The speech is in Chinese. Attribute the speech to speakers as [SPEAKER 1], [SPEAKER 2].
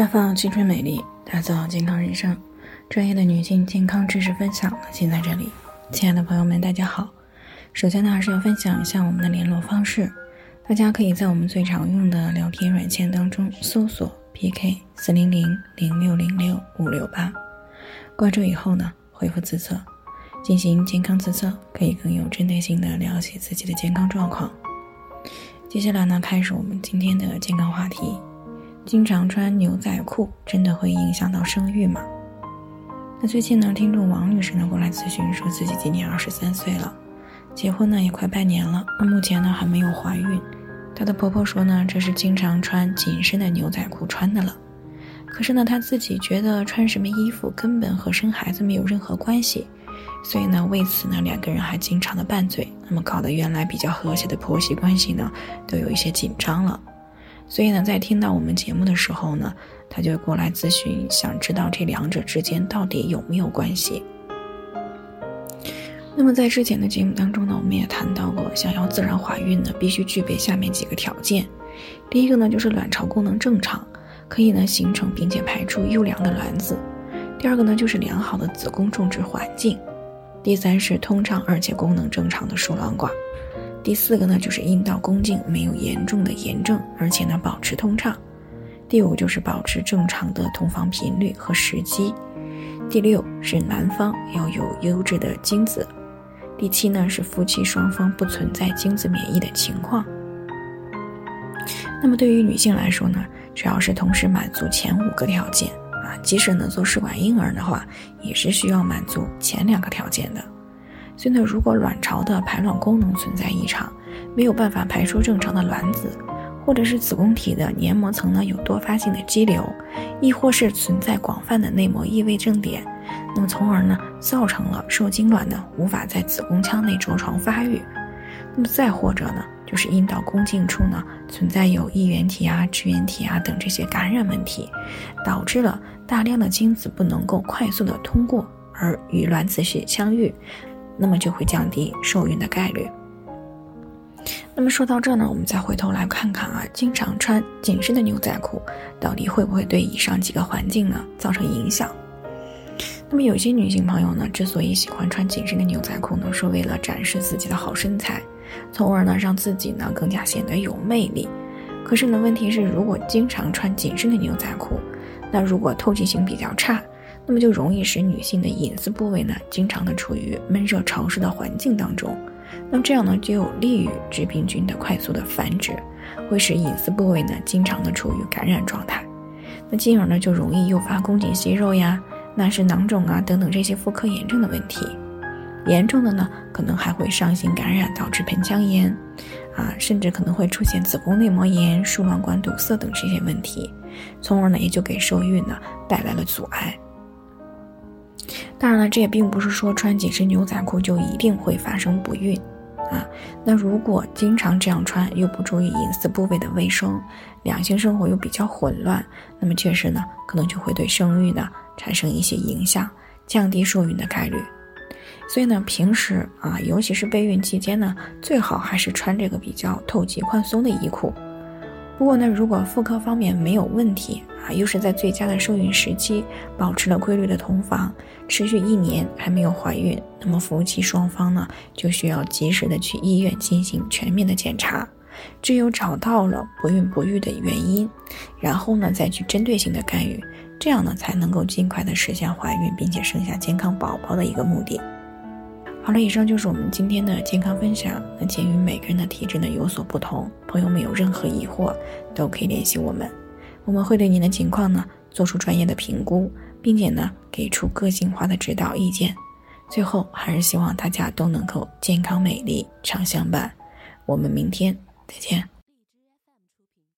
[SPEAKER 1] 绽放青春美丽，打造健康人生。专业的女性健康知识分享，尽在这里。亲爱的朋友们，大家好。首先呢，还是要分享一下我们的联络方式。大家可以在我们最常用的聊天软件当中搜索 PK 四零零零六零六五六八，关注以后呢，回复自测进行健康自测，可以更有针对性的了解自己的健康状况。接下来呢，开始我们今天的健康话题。经常穿牛仔裤真的会影响到生育吗？那最近呢，听众王女士呢过来咨询，说自己今年二十三岁了，结婚呢也快半年了，那目前呢还没有怀孕。她的婆婆说呢，这是经常穿紧身的牛仔裤穿的了。可是呢，她自己觉得穿什么衣服根本和生孩子没有任何关系，所以呢，为此呢，两个人还经常的拌嘴，那么搞得原来比较和谐的婆媳关系呢，都有一些紧张了。所以呢，在听到我们节目的时候呢，他就过来咨询，想知道这两者之间到底有没有关系。那么在之前的节目当中呢，我们也谈到过，想要自然怀孕呢，必须具备下面几个条件。第一个呢，就是卵巢功能正常，可以呢形成并且排出优良的卵子；第二个呢，就是良好的子宫种植环境；第三是通畅而且功能正常的输卵管。第四个呢，就是阴道宫颈没有严重的炎症，而且呢保持通畅。第五就是保持正常的同房频率和时机。第六是男方要有优质的精子。第七呢是夫妻双方不存在精子免疫的情况。那么对于女性来说呢，只要是同时满足前五个条件啊，即使能做试管婴儿的话，也是需要满足前两个条件的。所以呢，如果卵巢的排卵功能存在异常，没有办法排出正常的卵子，或者是子宫体的黏膜层呢有多发性的肌瘤，亦或是存在广泛的内膜异位症点，那么从而呢造成了受精卵呢无法在子宫腔内着床发育，那么再或者呢就是阴道宫颈处呢存在有衣原体啊、支原体啊等这些感染问题，导致了大量的精子不能够快速的通过而与卵子穴相遇。那么就会降低受孕的概率。那么说到这呢，我们再回头来看看啊，经常穿紧身的牛仔裤，到底会不会对以上几个环境呢造成影响？那么有些女性朋友呢，之所以喜欢穿紧身的牛仔裤呢，是为了展示自己的好身材，从而呢让自己呢更加显得有魅力。可是呢，问题是如果经常穿紧身的牛仔裤，那如果透气性比较差。那么就容易使女性的隐私部位呢，经常的处于闷热潮湿的环境当中。那么这样呢，就有利于致病菌的快速的繁殖，会使隐私部位呢，经常的处于感染状态。那进而呢，就容易诱发宫颈息肉呀、纳氏囊肿啊等等这些妇科炎症的问题。严重的呢，可能还会上行感染，导致盆腔炎，啊，甚至可能会出现子宫内膜炎、输卵管堵塞等这些问题，从而呢，也就给受孕呢带来了阻碍。当然了，这也并不是说穿紧身牛仔裤就一定会发生不孕，啊，那如果经常这样穿，又不注意隐私部位的卫生，两性生活又比较混乱，那么确实呢，可能就会对生育呢产生一些影响，降低受孕的概率。所以呢，平时啊，尤其是备孕期间呢，最好还是穿这个比较透气宽松的衣裤。不过呢，如果妇科方面没有问题啊，又是在最佳的受孕时期，保持了规律的同房，持续一年还没有怀孕，那么夫妻双方呢就需要及时的去医院进行全面的检查，只有找到了不孕不育的原因，然后呢再去针对性的干预，这样呢才能够尽快的实现怀孕并且生下健康宝宝的一个目的。好了，以上就是我们今天的健康分享。那鉴于每个人的体质呢有所不同，朋友们有任何疑惑都可以联系我们，我们会对您的情况呢做出专业的评估，并且呢给出个性化的指导意见。最后，还是希望大家都能够健康美丽常相伴。我们明天再见。